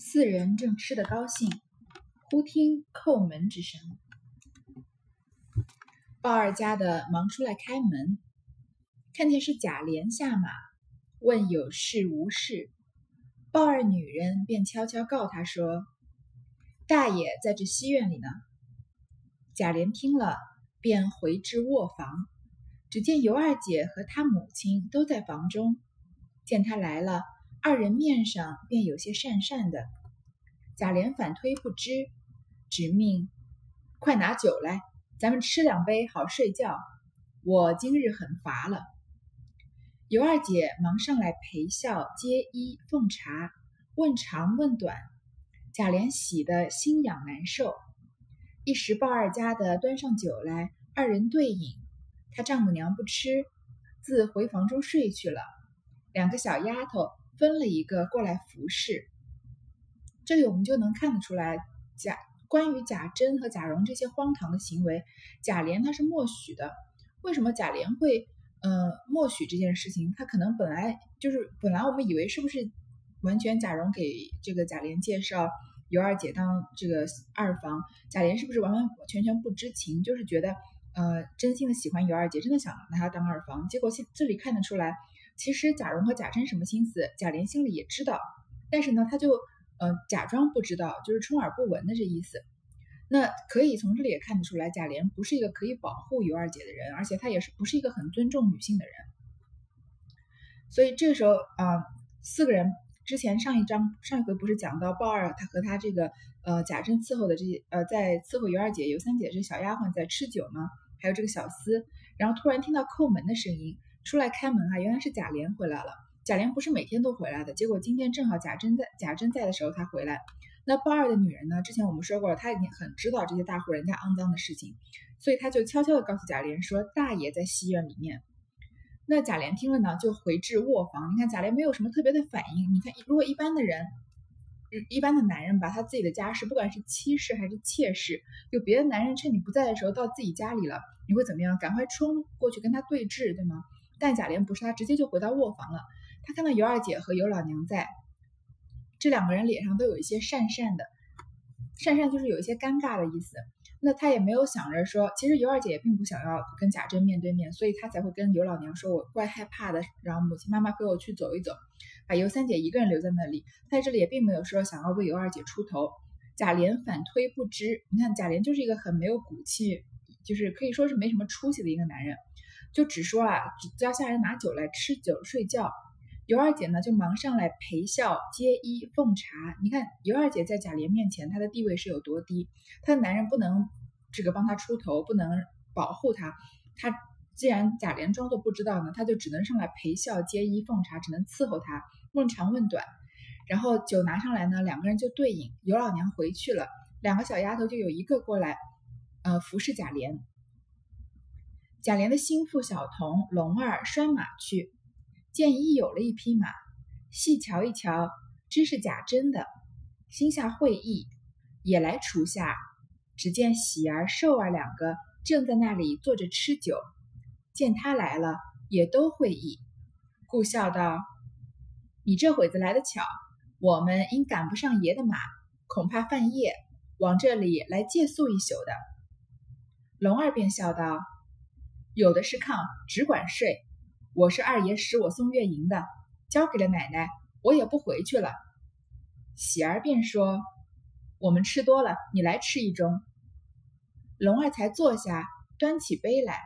四人正吃得高兴，忽听叩门之声。鲍二家的忙出来开门，看见是贾琏下马，问有事无事。鲍二女人便悄悄告他说：“大爷在这西院里呢。”贾琏听了，便回至卧房，只见尤二姐和她母亲都在房中，见他来了。二人面上便有些讪讪的，贾琏反推不知，只命快拿酒来，咱们吃两杯好睡觉。我今日很乏了。尤二姐忙上来陪笑接衣奉茶，问长问短，贾琏喜得心痒难受。一时鲍二家的端上酒来，二人对饮，他丈母娘不吃，自回房中睡去了。两个小丫头。分了一个过来服侍，这里我们就能看得出来，贾关于贾珍和贾蓉这些荒唐的行为，贾琏他是默许的。为什么贾琏会呃默许这件事情？他可能本来就是本来我们以为是不是完全贾蓉给这个贾琏介绍尤二姐当这个二房，贾琏是不是完完全全不知情？就是觉得呃真心的喜欢尤二姐，真的想拿她当二房。结果现这里看得出来。其实贾蓉和贾珍什么心思，贾琏心里也知道，但是呢，他就呃假装不知道，就是充耳不闻的这意思。那可以从这里也看得出来，贾琏不是一个可以保护尤二姐的人，而且他也是不是一个很尊重女性的人。所以这时候啊，四个人之前上一章上一回不是讲到鲍二他和他这个呃贾珍伺候的这些呃在伺候尤二姐、尤三姐这小丫鬟在吃酒吗？还有这个小厮，然后突然听到叩门的声音。出来开门啊！原来是贾琏回来了。贾琏不是每天都回来的，结果今天正好贾珍在，贾珍在的时候他回来。那鲍二的女人呢？之前我们说过了，她已经很知道这些大户人家肮脏的事情，所以她就悄悄地告诉贾琏说：“大爷在西院里面。”那贾琏听了呢，就回至卧房。你看贾琏没有什么特别的反应。你看，如果一般的人，一般的男人把他自己的家事，不管是妻室还是妾室，有别的男人趁你不在的时候到自己家里了，你会怎么样？赶快冲过去跟他对峙，对吗？但贾琏不是，他直接就回到卧房了。他看到尤二姐和尤老娘在，这两个人脸上都有一些讪讪的，讪讪就是有一些尴尬的意思。那他也没有想着说，其实尤二姐也并不想要跟贾珍面对面，所以他才会跟尤老娘说：“我怪害怕的。”然后母亲妈妈陪我去走一走，把尤三姐一个人留在那里。在这里也并没有说想要为尤二姐出头。贾琏反推不知，你看贾琏就是一个很没有骨气，就是可以说是没什么出息的一个男人。就只说啊，只叫下人拿酒来吃酒睡觉。尤二姐呢，就忙上来陪笑接衣奉茶。你看尤二姐在贾琏面前，她的地位是有多低？她的男人不能这个帮她出头，不能保护她。她既然贾琏装作不知道呢，她就只能上来陪笑接衣奉茶，只能伺候她，问长问短。然后酒拿上来呢，两个人就对饮。尤老娘回去了，两个小丫头就有一个过来，呃，服侍贾琏。贾琏的心腹小童龙儿拴马去，见一有了一匹马，细瞧一瞧，知是贾珍的，心下会意，也来厨下。只见喜儿、寿儿两个正在那里坐着吃酒，见他来了，也都会意，故笑道：“你这会子来的巧，我们因赶不上爷的马，恐怕半夜，往这里来借宿一宿的。”龙儿便笑道。有的是炕，只管睡。我是二爷使我送月银的，交给了奶奶，我也不回去了。喜儿便说：“我们吃多了，你来吃一盅。”龙儿才坐下，端起杯来，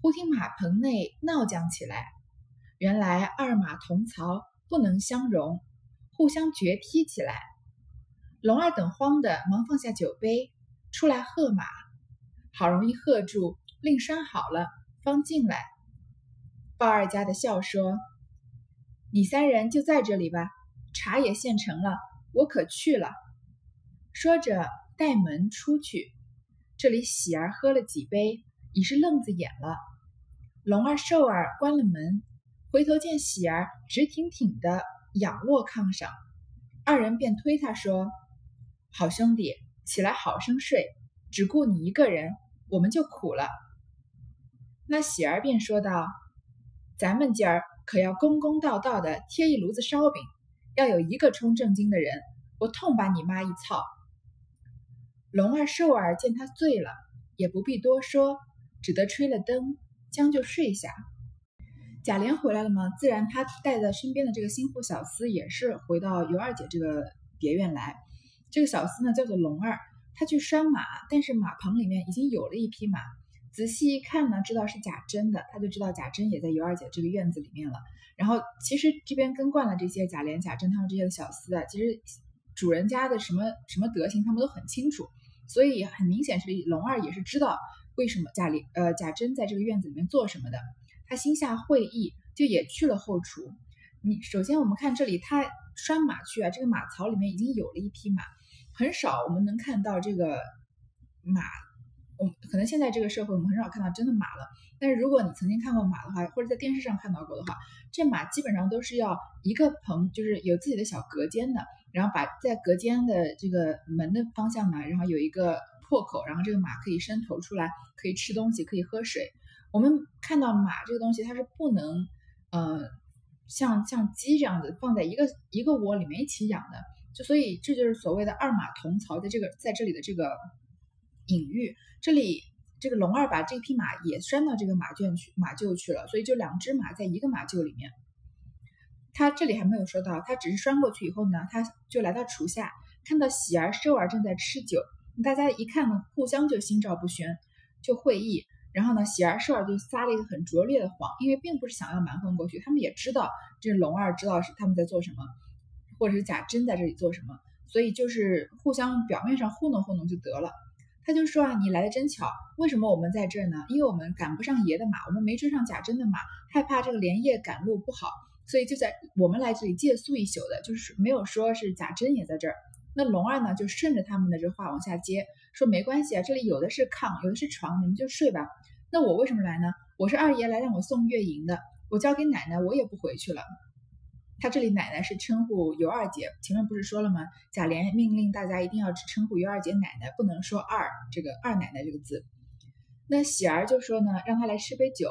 忽听马棚内闹将起来。原来二马同槽，不能相容，互相决踢起来。龙儿等慌的，忙放下酒杯，出来喝马，好容易喝住，令拴好了。方进来，鲍二家的笑说：“你三人就在这里吧，茶也现成了，我可去了。”说着带门出去。这里喜儿喝了几杯，已是愣子眼了。龙儿、寿儿关了门，回头见喜儿直挺挺的仰卧炕上，二人便推他说：“好兄弟，起来好生睡，只顾你一个人，我们就苦了。”那喜儿便说道：“咱们今儿可要公公道道的贴一炉子烧饼，要有一个冲正经的人，我痛把你妈一操。龙儿寿儿见他醉了，也不必多说，只得吹了灯，将就睡下。贾琏回来了吗？自然他带在身边的这个心腹小厮也是回到尤二姐这个别院来。这个小厮呢叫做龙儿，他去拴马，但是马棚里面已经有了一匹马。仔细一看呢，知道是贾珍的，他就知道贾珍也在尤二姐这个院子里面了。然后其实这边跟惯了这些贾琏、贾珍他们这些小厮啊，其实主人家的什么什么德行，他们都很清楚。所以很明显，是龙二也是知道为什么贾琏呃贾珍在这个院子里面做什么的。他心下会意，就也去了后厨。你首先我们看这里，他拴马去啊，这个马槽里面已经有了一匹马，很少我们能看到这个马。我们可能现在这个社会我们很少看到真的马了。但是如果你曾经看过马的话，或者在电视上看到过的话，这马基本上都是要一个棚，就是有自己的小隔间的。然后把在隔间的这个门的方向呢，然后有一个破口，然后这个马可以伸头出来，可以吃东西，可以喝水。我们看到马这个东西，它是不能，呃，像像鸡这样子放在一个一个窝里面一起养的。就所以这就是所谓的二马同槽，在这个在这里的这个隐喻。这里这个龙二把这匹马也拴到这个马圈去马厩去了，所以就两只马在一个马厩里面。他这里还没有说到，他只是拴过去以后呢，他就来到厨下，看到喜儿、寿儿正在吃酒，大家一看呢，互相就心照不宣，就会意。然后呢，喜儿、寿儿就撒了一个很拙劣的谎，因为并不是想要瞒混过去，他们也知道这龙二知道是他们在做什么，或者是贾珍在这里做什么，所以就是互相表面上糊弄糊弄就得了。他就说啊，你来的真巧，为什么我们在这儿呢？因为我们赶不上爷的马，我们没追上贾珍的马，害怕这个连夜赶路不好。所以就在我们来这里借宿一宿的，就是没有说是贾珍也在这儿。那龙二呢，就顺着他们的这话往下接，说没关系啊，这里有的是炕，有的是床，你们就睡吧。那我为什么来呢？我是二爷来让我送月银的，我交给奶奶，我也不回去了。他这里奶奶是称呼尤二姐，前面不是说了吗？贾琏命令大家一定要只称呼尤二姐奶奶，不能说二这个二奶奶这个字。那喜儿就说呢，让他来吃杯酒。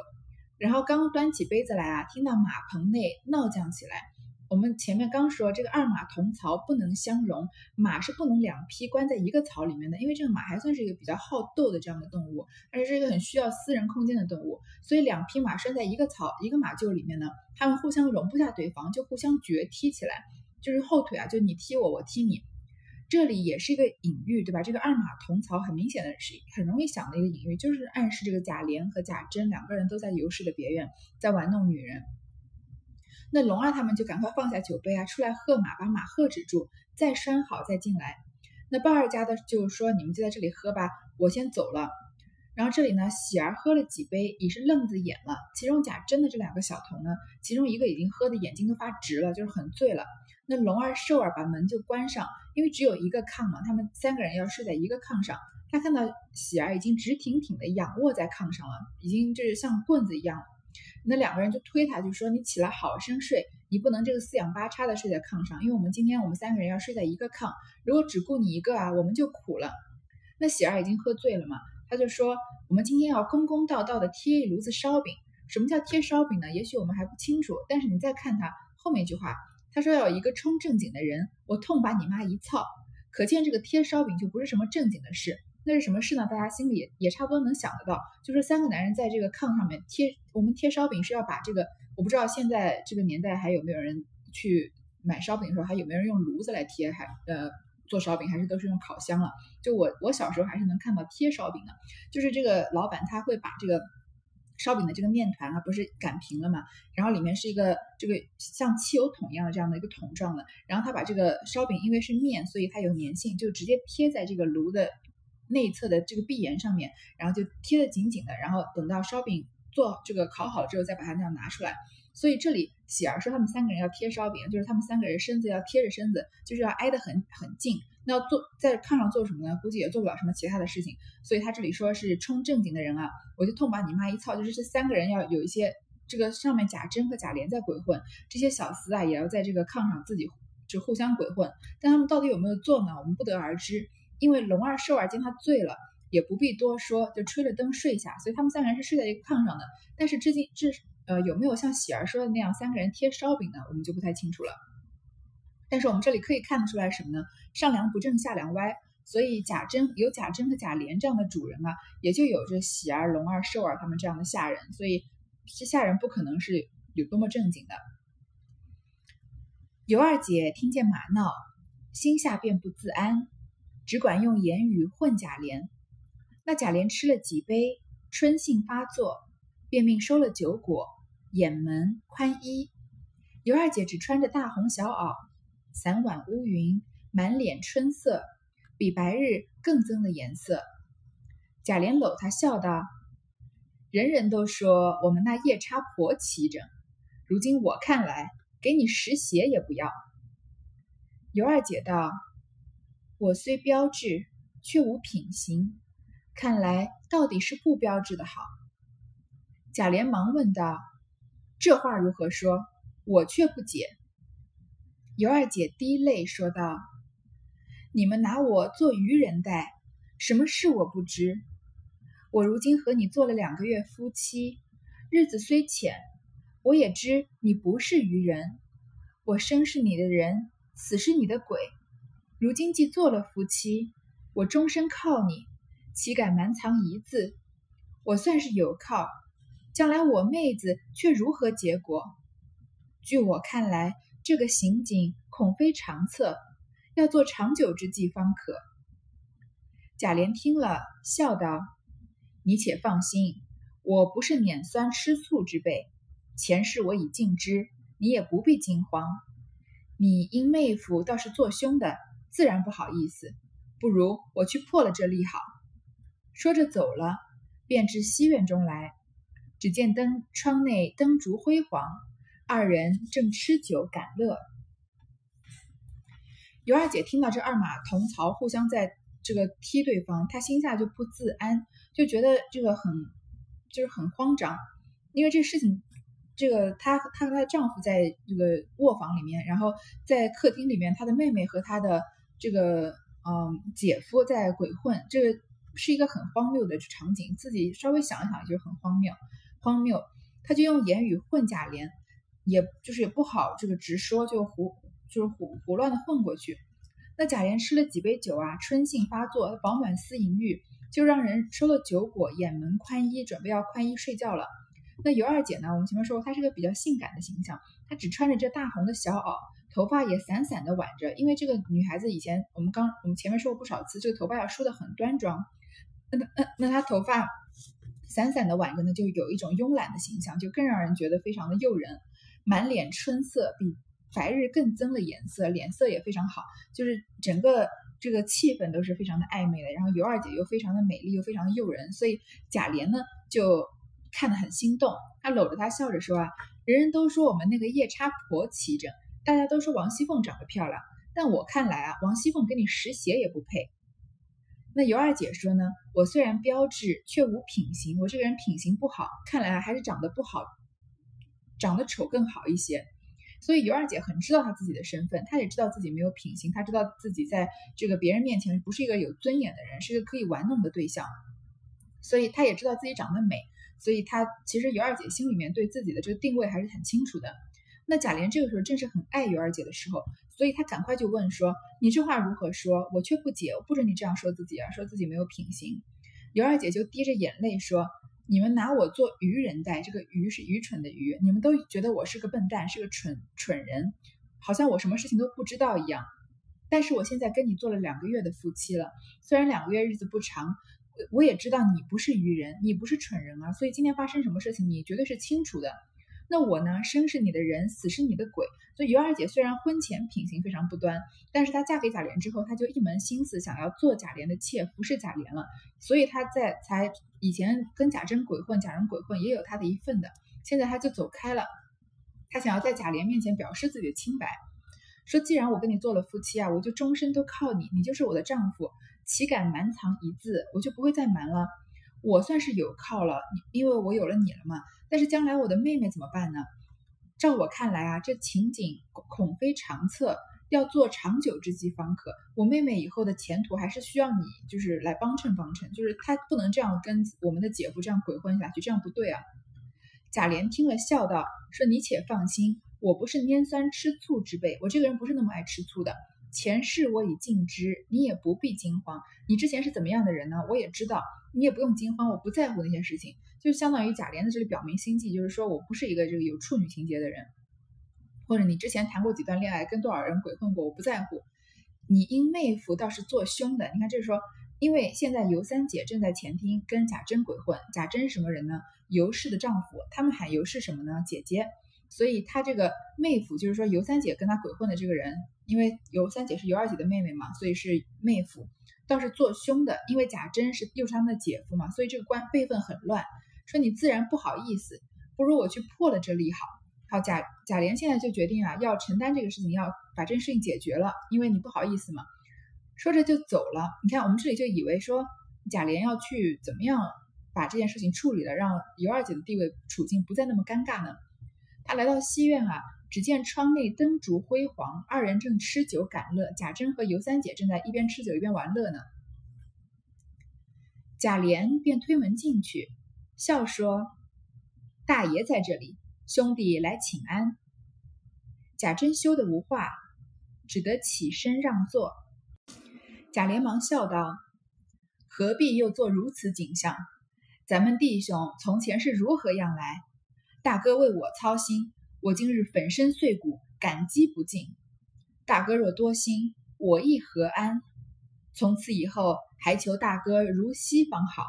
然后刚端起杯子来啊，听到马棚内闹将起来。我们前面刚说这个二马同槽不能相容，马是不能两匹关在一个槽里面的，因为这个马还算是一个比较好斗的这样的动物，而且是一个很需要私人空间的动物，所以两匹马拴在一个槽一个马厩里面呢，它们互相容不下对方，就互相决踢起来，就是后腿啊，就你踢我，我踢你。这里也是一个隐喻，对吧？这个二马同槽很明显的是很容易想的一个隐喻，就是暗示这个贾琏和贾珍两个人都在尤氏的别院，在玩弄女人。那龙二他们就赶快放下酒杯啊，出来喝马，把马喝止住，再拴好再进来。那鲍二家的就是说：“你们就在这里喝吧，我先走了。”然后这里呢，喜儿喝了几杯，已是愣子眼了。其中贾珍的这两个小童呢，其中一个已经喝的眼睛都发直了，就是很醉了。那龙儿、寿儿把门就关上，因为只有一个炕嘛，他们三个人要睡在一个炕上。他看到喜儿已经直挺挺的仰卧在炕上了，已经就是像棍子一样。那两个人就推他，就说：“你起来好生睡，你不能这个四仰八叉的睡在炕上，因为我们今天我们三个人要睡在一个炕，如果只顾你一个啊，我们就苦了。”那喜儿已经喝醉了嘛，他就说：“我们今天要公公道道的贴一炉子烧饼。什么叫贴烧饼呢？也许我们还不清楚，但是你再看他后面一句话。”他说要有一个冲正经的人，我痛把你妈一操，可见这个贴烧饼就不是什么正经的事。那是什么事呢？大家心里也差不多能想得到，就是三个男人在这个炕上面贴，我们贴烧饼是要把这个，我不知道现在这个年代还有没有人去买烧饼的时候还有没有人用炉子来贴，还呃做烧饼，还是都是用烤箱了？就我我小时候还是能看到贴烧饼的，就是这个老板他会把这个。烧饼的这个面团啊，不是擀平了嘛？然后里面是一个这个像汽油桶一样的这样的一个桶状的。然后他把这个烧饼，因为是面，所以它有粘性，就直接贴在这个炉的内侧的这个壁沿上面，然后就贴得紧紧的。然后等到烧饼做这个烤好之后，再把它那样拿出来。所以这里喜儿说他们三个人要贴烧饼，就是他们三个人身子要贴着身子，就是要挨得很很近。那要做在炕上做什么呢？估计也做不了什么其他的事情。所以他这里说是冲正经的人啊，我就痛把你妈一操，就是这三个人要有一些这个上面贾珍和贾琏在鬼混，这些小厮啊也要在这个炕上自己就互相鬼混。但他们到底有没有做呢？我们不得而知。因为龙二寿儿见他醉了，也不必多说，就吹着灯睡下。所以他们三个人是睡在一个炕上的。但是至今至呃有没有像喜儿说的那样三个人贴烧饼呢？我们就不太清楚了。但是我们这里可以看得出来什么呢？上梁不正下梁歪，所以贾珍有贾珍和贾琏这样的主人啊，也就有着喜儿、龙儿、寿儿他们这样的下人，所以这下人不可能是有多么正经的。尤二姐听见马闹，心下便不自安，只管用言语混贾琏。那贾琏吃了几杯，春性发作，便命收了酒果，掩门宽衣。尤二姐只穿着大红小袄，伞挽乌云，满脸春色，比白日更增了颜色。贾琏搂她笑道：“人人都说我们那夜叉婆齐整，如今我看来。”给你十鞋也不要。尤二姐道：“我虽标致，却无品行，看来到底是不标致的好。”贾琏忙问道：“这话如何说？我却不解。”尤二姐滴泪说道：“你们拿我做愚人待，什么事我不知。我如今和你做了两个月夫妻，日子虽浅。”我也知你不是愚人，我生是你的人，死是你的鬼。如今既做了夫妻，我终身靠你，岂敢瞒藏一字？我算是有靠，将来我妹子却如何结果？据我看来，这个刑景恐非长策，要做长久之计方可。贾琏听了，笑道：“你且放心，我不是碾酸吃醋之辈。”前世我已尽知，你也不必惊慌。你因妹夫倒是做凶的，自然不好意思。不如我去破了这例好。说着走了，便至西院中来。只见灯窗内灯烛辉煌，二人正吃酒感乐。尤二姐听到这二马同槽，互相在这个踢对方，她心下就不自安，就觉得这个很就是很慌张，因为这事情。这个她她和她丈夫在这个卧房里面，然后在客厅里面，她的妹妹和她的这个嗯姐夫在鬼混，这个是一个很荒谬的场景。自己稍微想一想，就很荒谬，荒谬。她就用言语混贾琏，也就是也不好这个直说，就胡就是胡胡乱的混过去。那贾琏吃了几杯酒啊，春性发作，饱满思淫欲，就让人收了酒果，掩门宽衣，准备要宽衣睡觉了。那尤二姐呢？我们前面说过，她是个比较性感的形象，她只穿着这大红的小袄，头发也散散的挽着。因为这个女孩子以前我们刚我们前面说过不少次，这个头发要梳的很端庄。那那那她头发散散的挽着呢，就有一种慵懒的形象，就更让人觉得非常的诱人。满脸春色，比白日更增了颜色，脸色也非常好，就是整个这个气氛都是非常的暧昧的。然后尤二姐又非常的美丽，又非常的诱人，所以贾琏呢就。看得很心动，他搂着她笑着说：“啊，人人都说我们那个夜叉婆齐整，大家都说王熙凤长得漂亮，但我看来啊，王熙凤跟你十鞋也不配。”那尤二姐说呢：“我虽然标致，却无品行，我这个人品行不好，看来还是长得不好，长得丑更好一些。”所以尤二姐很知道她自己的身份，她也知道自己没有品行，她知道自己在这个别人面前不是一个有尊严的人，是一个可以玩弄的对象，所以她也知道自己长得美。所以她其实尤二姐心里面对自己的这个定位还是很清楚的。那贾琏这个时候正是很爱尤二姐的时候，所以他赶快就问说：“你这话如何说？我却不解，我不准你这样说自己啊，说自己没有品行。”尤二姐就滴着眼泪说：“你们拿我做愚人待，这个愚是愚蠢的愚，你们都觉得我是个笨蛋，是个蠢蠢人，好像我什么事情都不知道一样。但是我现在跟你做了两个月的夫妻了，虽然两个月日子不长。”我也知道你不是愚人，你不是蠢人啊，所以今天发生什么事情，你绝对是清楚的。那我呢，生是你的人，死是你的鬼。所以尤二姐虽然婚前品行非常不端，但是她嫁给贾琏之后，她就一门心思想要做贾琏的妾，服侍贾琏了。所以她在才以前跟贾珍鬼混，贾人鬼混也有她的一份的。现在她就走开了，她想要在贾琏面前表示自己的清白，说既然我跟你做了夫妻啊，我就终身都靠你，你就是我的丈夫。岂敢瞒藏一字？我就不会再瞒了。我算是有靠了，因为我有了你了嘛。但是将来我的妹妹怎么办呢？照我看来啊，这情景恐非长策，要做长久之计方可。我妹妹以后的前途还是需要你，就是来帮衬帮衬。就是她不能这样跟我们的姐夫这样鬼混下去，这样不对啊。贾琏听了笑道：“说你且放心，我不是拈酸吃醋之辈，我这个人不是那么爱吃醋的。前世我已尽知，你也不必惊慌。你之前是怎么样的人呢？我也知道，你也不用惊慌，我不在乎那些事情。就相当于贾琏在这里表明心迹，就是说我不是一个这个有处女情节的人，或者你之前谈过几段恋爱，跟多少人鬼混过，我不在乎。你因妹夫倒是做凶的，你看这是说，因为现在尤三姐正在前厅跟贾珍鬼混，贾珍什么人呢？尤氏的丈夫，他们喊尤氏什么呢？姐姐。所以他这个妹夫，就是说尤三姐跟他鬼混的这个人，因为尤三姐是尤二姐的妹妹嘛，所以是妹夫，倒是做凶的。因为贾珍是又是他们的姐夫嘛，所以这个关辈分很乱。说你自然不好意思，不如我去破了这例好。好，贾贾琏现在就决定啊，要承担这个事情，要把这个事情解决了，因为你不好意思嘛。说着就走了。你看我们这里就以为说贾琏要去怎么样把这件事情处理了，让尤二姐的地位处境不再那么尴尬呢？他来到西院啊，只见窗内灯烛辉煌，二人正吃酒感乐。贾珍和尤三姐正在一边吃酒一边玩乐呢。贾琏便推门进去，笑说：“大爷在这里，兄弟来请安。”贾珍羞得无话，只得起身让座。贾琏忙笑道：“何必又做如此景象？咱们弟兄从前是如何样来？”大哥为我操心，我今日粉身碎骨，感激不尽。大哥若多心，我亦何安？从此以后，还求大哥如昔方好，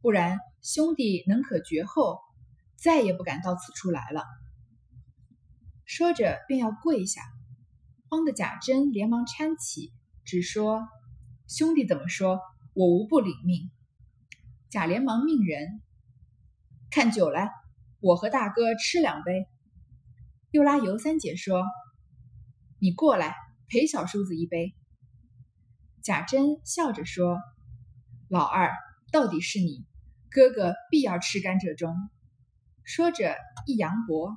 不然兄弟能可绝后，再也不敢到此处来了。说着便要跪下，慌的贾珍连忙搀起，只说：“兄弟怎么说，我无不领命。”贾连忙命人看酒来。我和大哥吃两杯，又拉尤三姐说：“你过来陪小叔子一杯。”贾珍笑着说：“老二，到底是你，哥哥必要吃甘蔗中。”说着一扬脖。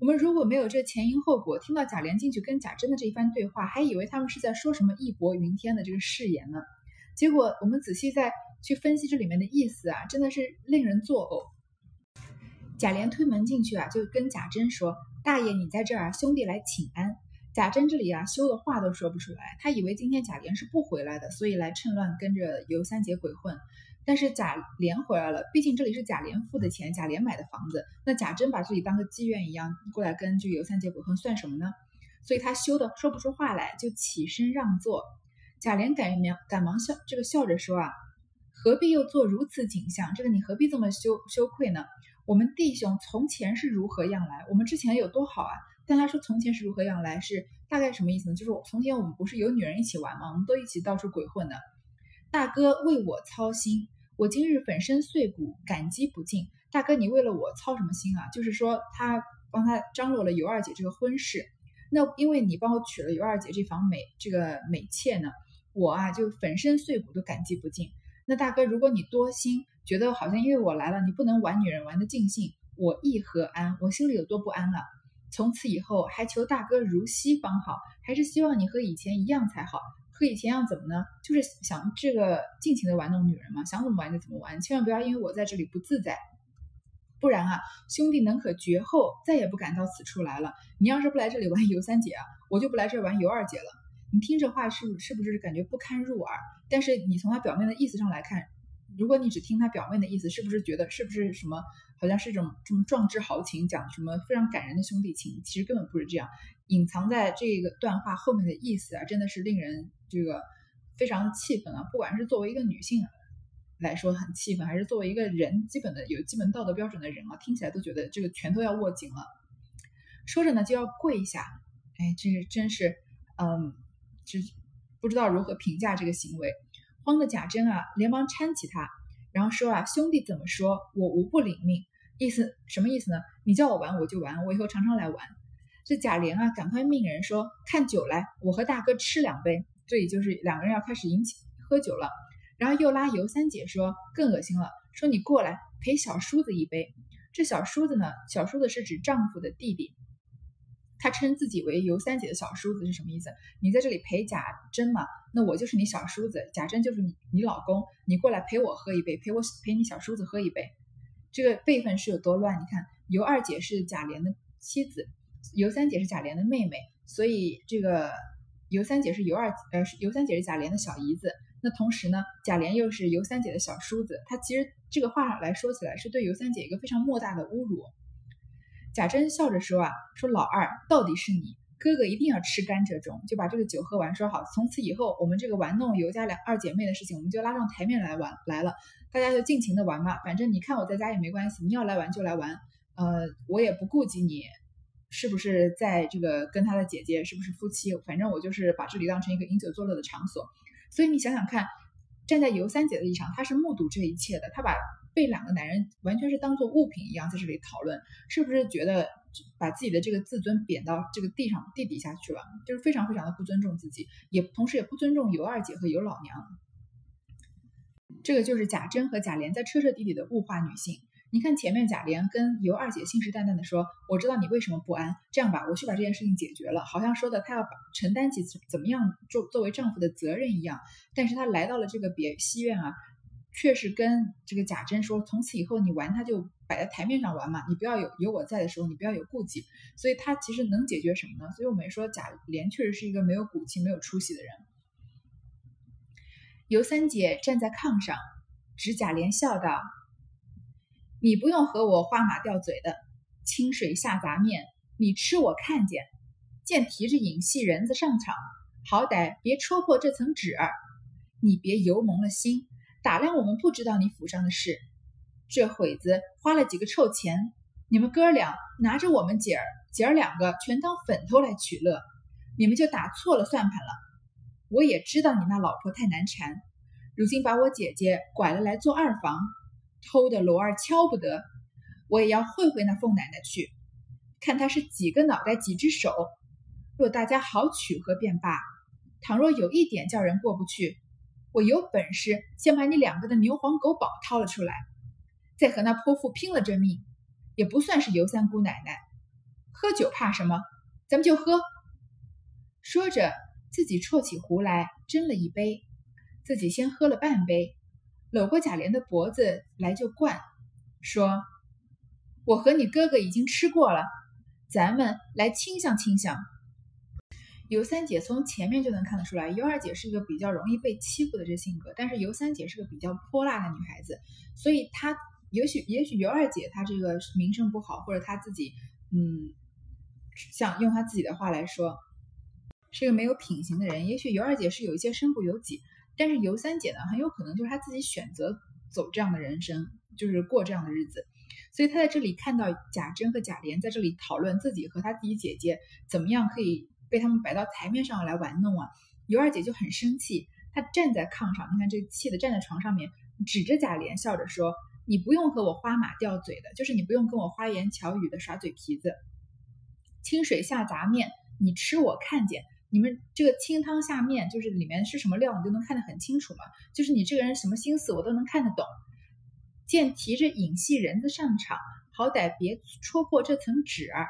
我们如果没有这前因后果，听到贾琏进去跟贾珍的这一番对话，还以为他们是在说什么义薄云天的这个誓言呢。结果我们仔细再去分析这里面的意思啊，真的是令人作呕。贾琏推门进去啊，就跟贾珍说：“大爷，你在这儿啊，兄弟来请安。”贾珍这里啊，羞的话都说不出来。他以为今天贾琏是不回来的，所以来趁乱跟着尤三姐鬼混。但是贾琏回来了，毕竟这里是贾琏付的钱，贾琏买的房子。那贾珍把自己当个妓院一样过来跟这尤三姐鬼混，算什么呢？所以他羞的说不出话来，就起身让座。贾琏赶忙赶忙笑，这个笑着说啊：“何必又做如此景象？这个你何必这么羞羞愧呢？”我们弟兄从前是如何样来？我们之前有多好啊？但他说从前是如何样来，是大概什么意思呢？就是我从前我们不是有女人一起玩吗？我们都一起到处鬼混的。大哥为我操心，我今日粉身碎骨，感激不尽。大哥，你为了我操什么心啊？就是说他帮他张罗了尤二姐这个婚事，那因为你帮我娶了尤二姐这房美这个美妾呢，我啊就粉身碎骨都感激不尽。那大哥，如果你多心。觉得好像因为我来了，你不能玩女人玩的尽兴，我亦何安？我心里有多不安啊！从此以后，还求大哥如昔方好，还是希望你和以前一样才好。和以前一样怎么呢？就是想这个尽情的玩弄女人嘛，想怎么玩就怎么玩，千万不要因为我在这里不自在，不然啊，兄弟能可绝后，再也不敢到此处来了。你要是不来这里玩尤三姐啊，我就不来这玩尤二姐了。你听这话是是不是感觉不堪入耳？但是你从他表面的意思上来看。如果你只听他表面的意思，是不是觉得是不是什么好像是一种这么壮志豪情，讲什么非常感人的兄弟情？其实根本不是这样，隐藏在这个段话后面的意思啊，真的是令人这个非常气愤啊！不管是作为一个女性来说很气愤，还是作为一个人基本的有基本道德标准的人啊，听起来都觉得这个拳头要握紧了。说着呢就要跪下，哎，这个真是，嗯，就不知道如何评价这个行为。慌的贾珍啊，连忙搀起他，然后说啊：“兄弟怎么说，我无不领命。意思什么意思呢？你叫我玩我就玩，我以后常常来玩。”这贾琏啊，赶快命人说：“看酒来，我和大哥吃两杯。”这里就是两个人要开始饮起喝酒了。然后又拉尤三姐说：“更恶心了，说你过来陪小叔子一杯。”这小叔子呢，小叔子是指丈夫的弟弟。他称自己为尤三姐的小叔子是什么意思？你在这里陪贾珍嘛？那我就是你小叔子，贾珍就是你你老公，你过来陪我喝一杯，陪我陪你小叔子喝一杯。这个辈分是有多乱？你看，尤二姐是贾琏的妻子，尤三姐是贾琏的妹妹，所以这个尤三姐是尤二呃尤三姐是贾琏的小姨子。那同时呢，贾琏又是尤三姐的小叔子，他其实这个话来说起来是对尤三姐一个非常莫大的侮辱。贾珍笑着说啊，说老二到底是你。哥哥一定要吃甘蔗种，就把这个酒喝完，说好，从此以后我们这个玩弄尤家两二姐妹的事情，我们就拉上台面来玩来了，大家就尽情的玩嘛，反正你看我在家也没关系，你要来玩就来玩，呃，我也不顾及你是不是在这个跟他的姐姐是不是夫妻，反正我就是把这里当成一个饮酒作乐的场所，所以你想想看，站在尤三姐的立场，她是目睹这一切的，她把被两个男人完全是当做物品一样在这里讨论，是不是觉得？把自己的这个自尊贬到这个地上地底下去了，就是非常非常的不尊重自己，也同时也不尊重尤二姐和尤老娘。这个就是贾珍和贾琏在彻彻底底的物化女性。你看前面贾琏跟尤二姐信誓旦旦的说：“我知道你为什么不安，这样吧，我去把这件事情解决了。”好像说的他要承担起怎么样作作为丈夫的责任一样。但是他来到了这个别西院啊。确实跟这个贾珍说，从此以后你玩他就摆在台面上玩嘛，你不要有有我在的时候，你不要有顾忌。所以他其实能解决什么呢？所以我们说贾琏确实是一个没有骨气、没有出息的人。尤三姐站在炕上，指贾琏笑道：“你不用和我花马吊嘴的，清水下杂面，你吃我看见。见提着影戏人子上场，好歹别戳破这层纸儿，你别油蒙了心。”打量我们不知道你府上的事，这会子花了几个臭钱，你们哥俩拿着我们姐儿姐儿两个全当粉头来取乐，你们就打错了算盘了。我也知道你那老婆太难缠，如今把我姐姐拐了来做二房，偷的罗儿敲不得，我也要会会那凤奶奶去，看她是几个脑袋几只手。若大家好取和便罢，倘若有一点叫人过不去。我有本事，先把你两个的牛黄狗宝掏了出来，再和那泼妇拼了这命，也不算是尤三姑奶奶。喝酒怕什么？咱们就喝。说着，自己啜起壶来，斟了一杯，自己先喝了半杯，搂过贾琏的脖子来就灌，说：“我和你哥哥已经吃过了，咱们来清香清香。”尤三姐从前面就能看得出来，尤二姐是一个比较容易被欺负的这性格，但是尤三姐是个比较泼辣的女孩子，所以她也许也许尤二姐她这个名声不好，或者她自己嗯，像用她自己的话来说，是一个没有品行的人。也许尤二姐是有一些身不由己，但是尤三姐呢，很有可能就是她自己选择走这样的人生，就是过这样的日子。所以她在这里看到贾珍和贾琏在这里讨论自己和她自己姐姐怎么样可以。被他们摆到台面上来玩弄啊！尤二姐就很生气，她站在炕上，你看这气的站在床上面，指着贾琏笑着说：“你不用和我花马吊嘴的，就是你不用跟我花言巧语的耍嘴皮子。清水下杂面，你吃我看见。你们这个清汤下面，就是里面是什么料，你都能看得很清楚嘛。就是你这个人什么心思，我都能看得懂。见提着影戏人子上场，好歹别戳破这层纸儿。”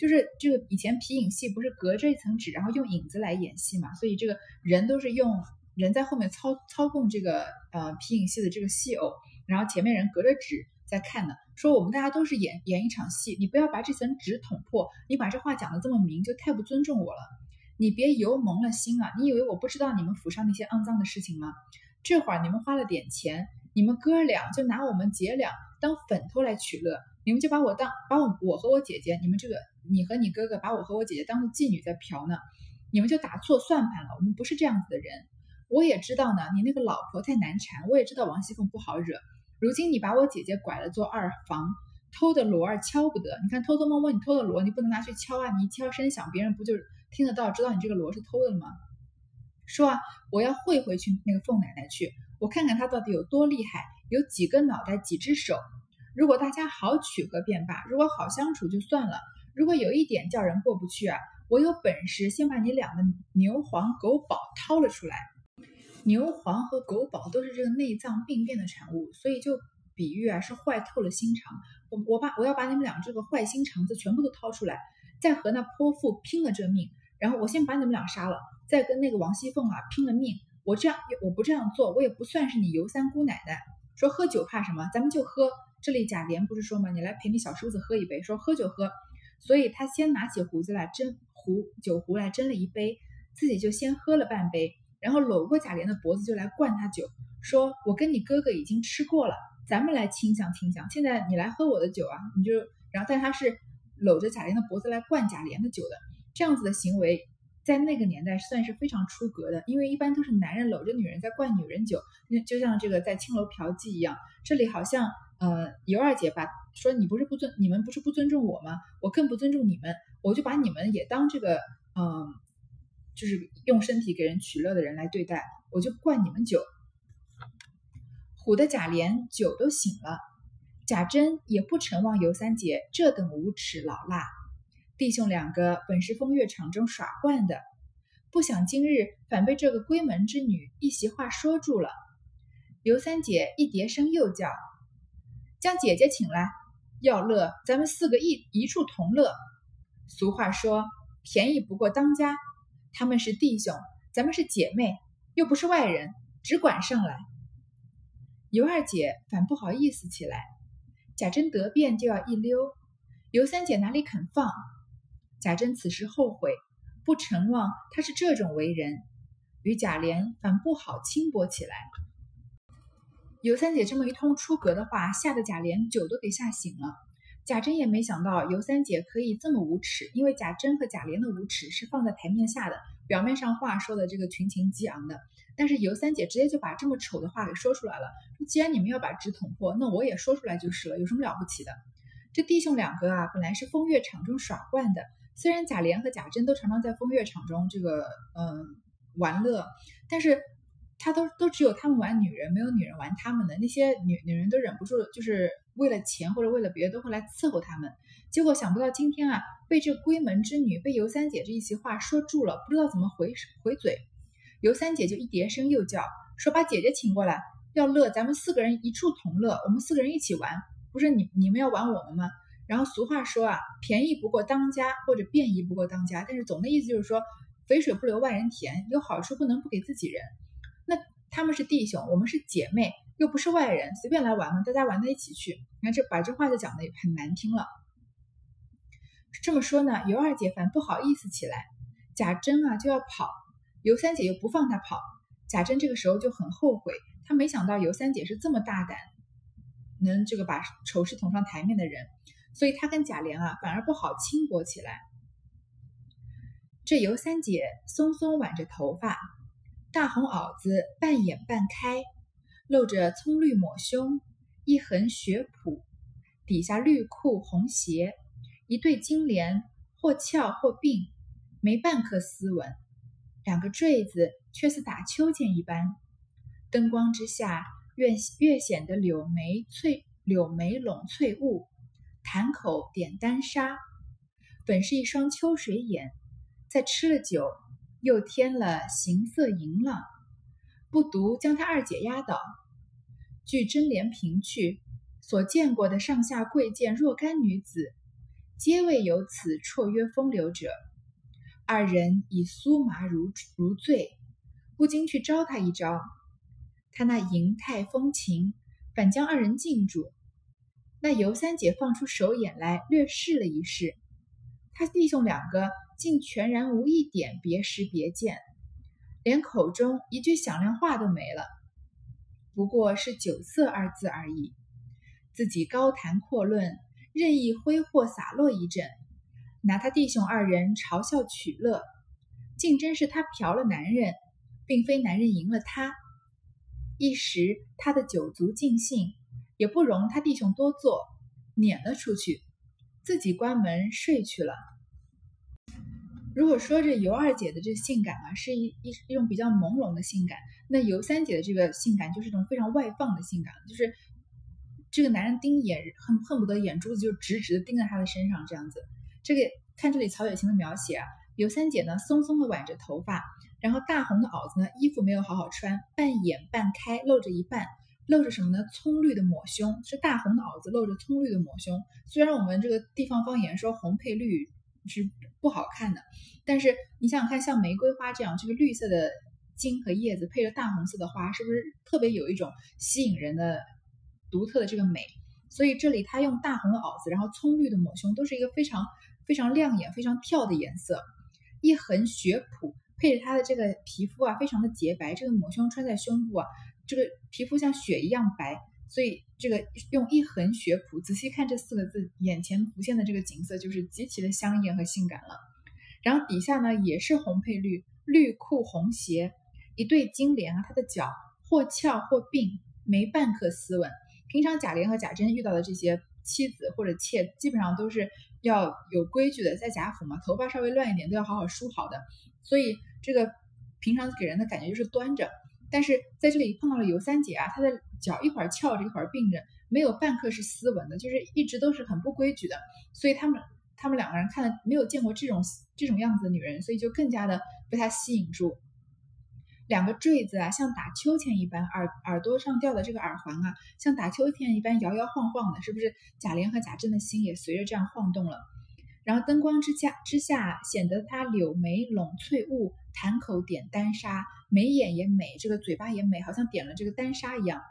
就是这个以前皮影戏不是隔着一层纸，然后用影子来演戏嘛，所以这个人都是用人在后面操操控这个呃皮影戏的这个戏偶，然后前面人隔着纸在看呢。说我们大家都是演演一场戏，你不要把这层纸捅破，你把这话讲的这么明，就太不尊重我了。你别油蒙了心啊！你以为我不知道你们府上那些肮脏的事情吗？这会儿你们花了点钱，你们哥俩就拿我们姐俩当粉头来取乐。你们就把我当把我我和我姐姐，你们这个你和你哥哥把我和我姐姐当做妓女在嫖呢，你们就打错算盘了。我们不是这样子的人。我也知道呢，你那个老婆太难缠。我也知道王熙凤不好惹。如今你把我姐姐拐了做二房，偷的锣儿敲不得。你看偷偷摸摸你偷的锣，你不能拿去敲啊！你一敲声响，别人不就听得到，知道你这个锣是偷的了吗？说啊，我要会回去那个凤奶奶去，我看看她到底有多厉害，有几个脑袋，几只手。如果大家好取和便罢，如果好相处就算了。如果有一点叫人过不去啊，我有本事先把你俩的牛黄狗宝掏了出来。牛黄和狗宝都是这个内脏病变的产物，所以就比喻啊是坏透了心肠。我我把我要把你们俩这个坏心肠子全部都掏出来，再和那泼妇拼了这命。然后我先把你们俩杀了，再跟那个王熙凤啊拼了命。我这样我不这样做，我也不算是你尤三姑奶奶。说喝酒怕什么？咱们就喝。这里贾琏不是说吗？你来陪你小叔子喝一杯，说喝就喝。所以他先拿起壶子来斟壶酒壶来斟了一杯，自己就先喝了半杯，然后搂过贾琏的脖子就来灌他酒，说：“我跟你哥哥已经吃过了，咱们来清香清香。现在你来喝我的酒啊，你就……然后但他是搂着贾琏的脖子来灌贾琏的酒的，这样子的行为。”在那个年代算是非常出格的，因为一般都是男人搂着女人在灌女人酒，那就像这个在青楼嫖妓一样。这里好像呃尤二姐把说你不是不尊你们不是不尊重我吗？我更不尊重你们，我就把你们也当这个嗯就是用身体给人取乐的人来对待，我就灌你们酒。唬得贾琏酒都醒了，贾珍也不承望尤三姐这等无耻老辣。弟兄两个本是风月场中耍惯的，不想今日反被这个闺门之女一席话说住了。尤三姐一叠声又叫：“将姐姐请来，要乐，咱们四个一一处同乐。”俗话说：“便宜不过当家。”他们是弟兄，咱们是姐妹，又不是外人，只管上来。尤二姐反不好意思起来，贾珍得便就要一溜，尤三姐哪里肯放？贾珍此时后悔，不承望他是这种为人，与贾琏反不好轻薄起来。尤三姐这么一通出格的话，吓得贾琏酒都给吓醒了。贾珍也没想到尤三姐可以这么无耻，因为贾珍和贾琏的无耻是放在台面下的，表面上话说的这个群情激昂的，但是尤三姐直接就把这么丑的话给说出来了。既然你们要把纸捅破，那我也说出来就是了，有什么了不起的？这弟兄两个啊，本来是风月场中耍惯的。虽然贾琏和贾珍都常常在风月场中这个嗯玩乐，但是他都都只有他们玩女人，没有女人玩他们的。那些女女人都忍不住，就是为了钱或者为了别的都会来伺候他们。结果想不到今天啊，被这闺门之女被尤三姐这一席话说住了，不知道怎么回回嘴。尤三姐就一叠声又叫说：“把姐姐请过来，要乐，咱们四个人一处同乐，我们四个人一起玩，不是你你们要玩我们吗？”然后俗话说啊，便宜不过当家，或者便宜不过当家。但是总的意思就是说，肥水不流外人田，有好处不能不给自己人。那他们是弟兄，我们是姐妹，又不是外人，随便来玩嘛，大家玩在一起去。你看这把这话就讲的很难听了。这么说呢，尤二姐反不好意思起来，贾珍啊就要跑，尤三姐又不放她跑，贾珍这个时候就很后悔，她没想到尤三姐是这么大胆，能这个把丑事捅上台面的人。所以他跟贾琏啊，反而不好轻薄起来。这尤三姐松松挽着头发，大红袄子半掩半开，露着葱绿抹胸，一横雪蹼，底下绿裤红鞋，一对金莲或翘或并，没半颗斯文，两个坠子却似打秋千一般，灯光之下越越显得柳眉翠，柳眉拢翠雾。潭口点丹砂，本是一双秋水眼，在吃了酒，又添了形色淫浪，不独将他二姐压倒。据真莲评去，所见过的上下贵贱若干女子，皆未有此绰约风流者。二人以酥麻如如醉，不禁去招他一招，他那淫态风情，反将二人禁住。那尤三姐放出手眼来，略试了一试，他弟兄两个竟全然无一点别识别见，连口中一句响亮话都没了，不过是酒色二字而已。自己高谈阔论，任意挥霍洒落一阵，拿他弟兄二人嘲笑取乐，竟真是他嫖了男人，并非男人赢了他。一时他的酒足尽兴。也不容他弟兄多坐，撵了出去，自己关门睡去了。如果说这尤二姐的这性感啊，是一一一种比较朦胧的性感，那尤三姐的这个性感就是一种非常外放的性感，就是这个男人盯眼恨恨不得眼珠子就直直的盯在她的身上这样子。这个看这里曹雪芹的描写啊，尤三姐呢松松的挽着头发，然后大红的袄子呢衣服没有好好穿，半掩半开，露着一半。露着什么呢？葱绿的抹胸，是大红的袄子，露着葱绿的抹胸。虽然我们这个地方方言说红配绿是不好看的，但是你想想看，像玫瑰花这样，这个绿色的茎和叶子配着大红色的花，是不是特别有一种吸引人的独特的这个美？所以这里他用大红的袄子，然后葱绿的抹胸，都是一个非常非常亮眼、非常跳的颜色。一横血谱配着她的这个皮肤啊，非常的洁白。这个抹胸穿在胸部啊，这个皮肤像雪一样白。所以这个用一横血谱，仔细看这四个字，眼前浮现的这个景色就是极其的香艳和性感了。然后底下呢也是红配绿，绿裤红鞋，一对金莲啊，她的脚或翘或并，没半刻斯文。平常贾琏和贾珍遇到的这些妻子或者妾，基本上都是要有规矩的，在贾府嘛，头发稍微乱一点都要好好梳好的。所以这个平常给人的感觉就是端着。但是在这里碰到了尤三姐啊，她的脚一会儿翘着，一会儿并着，没有半刻是斯文的，就是一直都是很不规矩的。所以他们他们两个人看了没有见过这种这种样子的女人，所以就更加的被她吸引住。两个坠子啊，像打秋千一般，耳耳朵上吊的这个耳环啊，像打秋千一般摇摇晃晃的，是不是？贾琏和贾珍的心也随着这样晃动了。然后灯光之下之下，显得她柳眉拢翠雾，潭口点丹砂。眉眼也美，这个嘴巴也美，好像点了这个丹砂一样。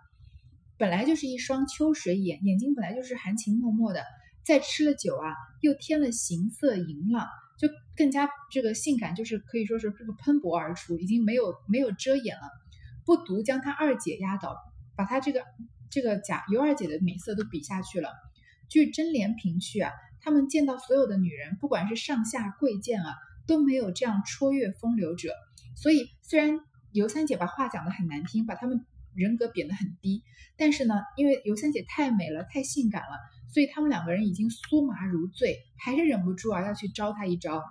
本来就是一双秋水眼，眼睛本来就是含情脉脉的，再吃了酒啊，又添了形色淫浪，就更加这个性感，就是可以说是这个喷薄而出，已经没有没有遮掩了。不独将他二姐压倒，把他这个这个贾尤二姐的美色都比下去了。据真莲评去啊，他们见到所有的女人，不管是上下贵贱啊，都没有这样卓越风流者。所以虽然。尤三姐把话讲得很难听，把他们人格贬得很低。但是呢，因为尤三姐太美了，太性感了，所以他们两个人已经酥麻如醉，还是忍不住啊要去招她一招。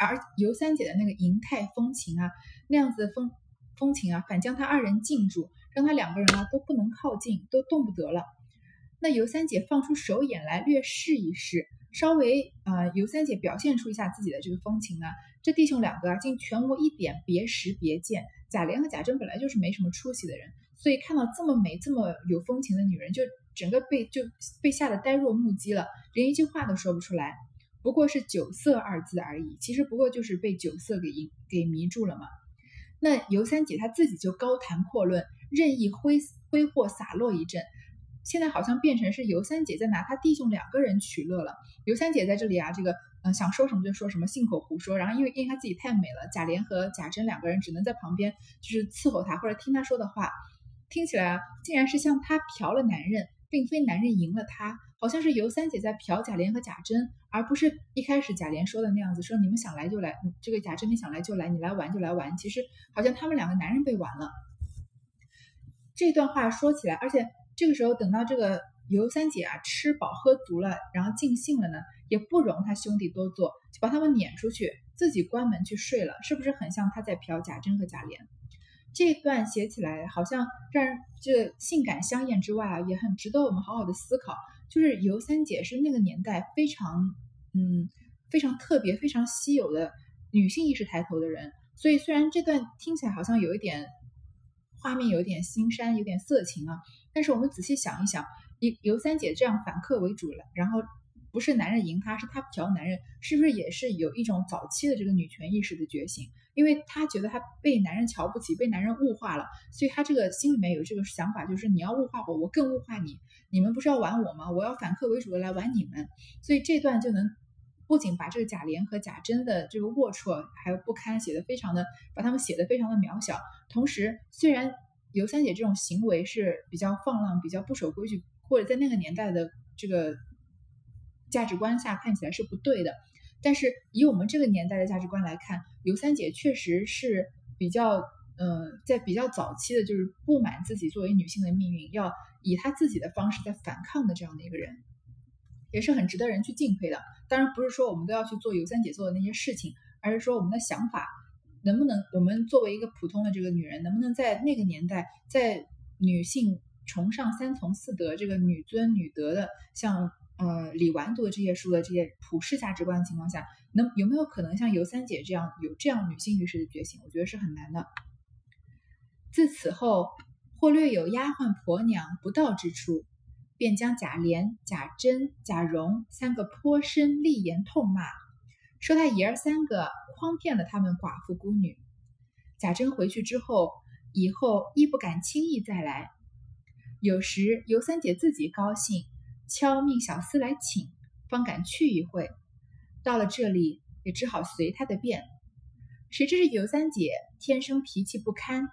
而尤三姐的那个银泰风情啊，那样子的风风情啊，反将他二人禁住，让他两个人啊都不能靠近，都动不得了。那尤三姐放出手眼来，略试一试。稍微啊，尤三姐表现出一下自己的这个风情呢，这弟兄两个啊，竟全无一点别识别见。贾琏和贾珍本来就是没什么出息的人，所以看到这么美、这么有风情的女人，就整个被就被吓得呆若木鸡了，连一句话都说不出来。不过是酒色二字而已，其实不过就是被酒色给引给迷住了嘛。那尤三姐她自己就高谈阔论，任意挥挥霍洒落一阵。现在好像变成是尤三姐在拿她弟兄两个人取乐了。尤三姐在这里啊，这个嗯想说什么就说什么，信口胡说。然后因为因为她自己太美了，贾琏和贾珍两个人只能在旁边就是伺候她或者听她说的话，听起来啊，竟然是像她嫖了男人，并非男人赢了她，好像是尤三姐在嫖贾琏和贾珍，而不是一开始贾琏说的那样子，说你们想来就来，这个贾珍你想来就来，你来玩就来玩。其实好像他们两个男人被玩了。这段话说起来，而且。这个时候，等到这个尤三姐啊吃饱喝足了，然后尽兴了呢，也不容他兄弟多做，就把他们撵出去，自己关门去睡了，是不是很像他在嫖贾珍和贾琏？这段写起来好像让人这性感香艳之外啊，也很值得我们好好的思考。就是尤三姐是那个年代非常嗯非常特别、非常稀有的女性意识抬头的人，所以虽然这段听起来好像有一点画面，有点腥膻，有点色情啊。但是我们仔细想一想，以尤三姐这样反客为主了，然后不是男人赢她，是她挑男人，是不是也是有一种早期的这个女权意识的觉醒？因为她觉得她被男人瞧不起，被男人物化了，所以她这个心里面有这个想法，就是你要物化我，我更物化你。你们不是要玩我吗？我要反客为主的来玩你们。所以这段就能不仅把这个贾琏和贾珍的这个龌龊还有不堪写的非常的，把他们写的非常的渺小，同时虽然。尤三姐这种行为是比较放浪、比较不守规矩，或者在那个年代的这个价值观下看起来是不对的。但是以我们这个年代的价值观来看，尤三姐确实是比较，呃，在比较早期的，就是不满自己作为女性的命运，要以她自己的方式在反抗的这样的一个人，也是很值得人去敬佩的。当然不是说我们都要去做尤三姐做的那些事情，而是说我们的想法。能不能我们作为一个普通的这个女人，能不能在那个年代，在女性崇尚三从四德这个女尊女德的，像呃李纨读的这些书的这些普世价值观的情况下，能有没有可能像尤三姐这样有这样女性意识的觉醒？我觉得是很难的。自此后，或略有丫鬟婆娘不到之处，便将贾琏、贾珍、贾蓉三个颇深厉言痛骂。说他爷儿三个诓骗了他们寡妇孤女，贾珍回去之后，以后亦不敢轻易再来。有时尤三姐自己高兴，悄命小厮来请，方敢去一会。到了这里，也只好随他的便。谁知是尤三姐天生脾气不堪，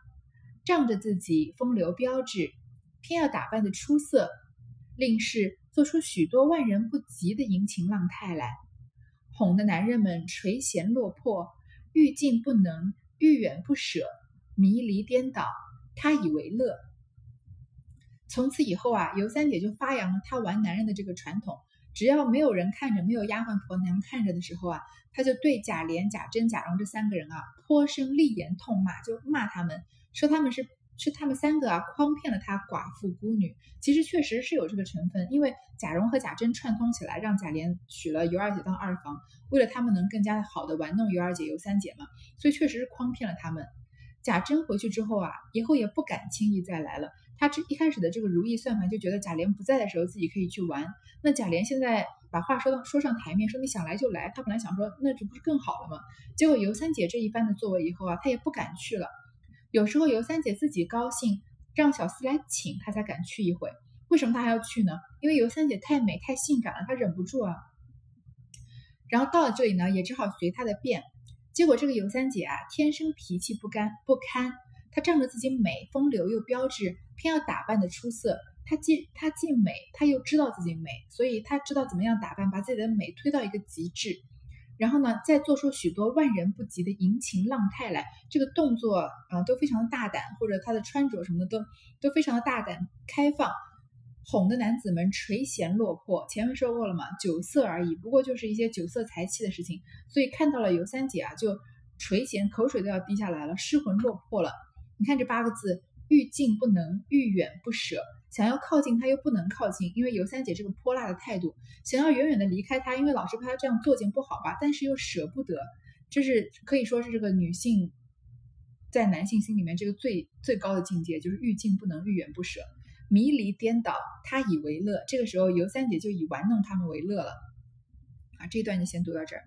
仗着自己风流标致，偏要打扮的出色，令是做出许多万人不及的淫情浪态来，哄得男人们垂涎落魄，欲进不能，欲远不舍，迷离颠倒，他以为乐。从此以后啊，尤三姐就发扬了她玩男人的这个传统。只要没有人看着，没有丫鬟婆娘看着的时候啊，她就对贾琏、贾珍、贾蓉这三个人啊，颇生厉言痛骂，就骂他们，说他们是是他们三个啊，诓骗了她寡妇孤女。其实确实是有这个成分，因为贾蓉和贾珍串通起来，让贾琏娶了尤二姐当二房，为了他们能更加好的玩弄尤二姐、尤三姐嘛，所以确实是诓骗了他们。贾珍回去之后啊，以后也不敢轻易再来了。他这一开始的这个如意算盘，就觉得贾琏不在的时候自己可以去玩。那贾琏现在把话说到说上台面，说你想来就来。他本来想说，那这不是更好了吗？结果尤三姐这一番的作为以后啊，他也不敢去了。有时候尤三姐自己高兴，让小厮来请，他才敢去一回。为什么他还要去呢？因为尤三姐太美太性感了，他忍不住啊。然后到了这里呢，也只好随他的便。结果这个尤三姐啊，天生脾气不甘不堪。她仗着自己美，风流又标致，偏要打扮的出色。她既她既美，她又知道自己美，所以她知道怎么样打扮，把自己的美推到一个极致。然后呢，再做出许多万人不及的淫情浪态来。这个动作啊，都非常的大胆，或者她的穿着什么的都都非常的大胆开放，哄得男子们垂涎落魄。前面说过了嘛，酒色而已，不过就是一些酒色财气的事情。所以看到了尤三姐啊，就垂涎，口水都要滴下来了，失魂落魄了。你看这八个字，欲近不能，欲远不舍，想要靠近他又不能靠近，因为尤三姐这个泼辣的态度，想要远远的离开他，因为老是怕他这样作践不好吧，但是又舍不得，这是可以说是这个女性在男性心里面这个最最高的境界，就是欲近不能，欲远不舍，迷离颠倒，他以为乐。这个时候尤三姐就以玩弄他们为乐了。啊，这一段就先读到这儿。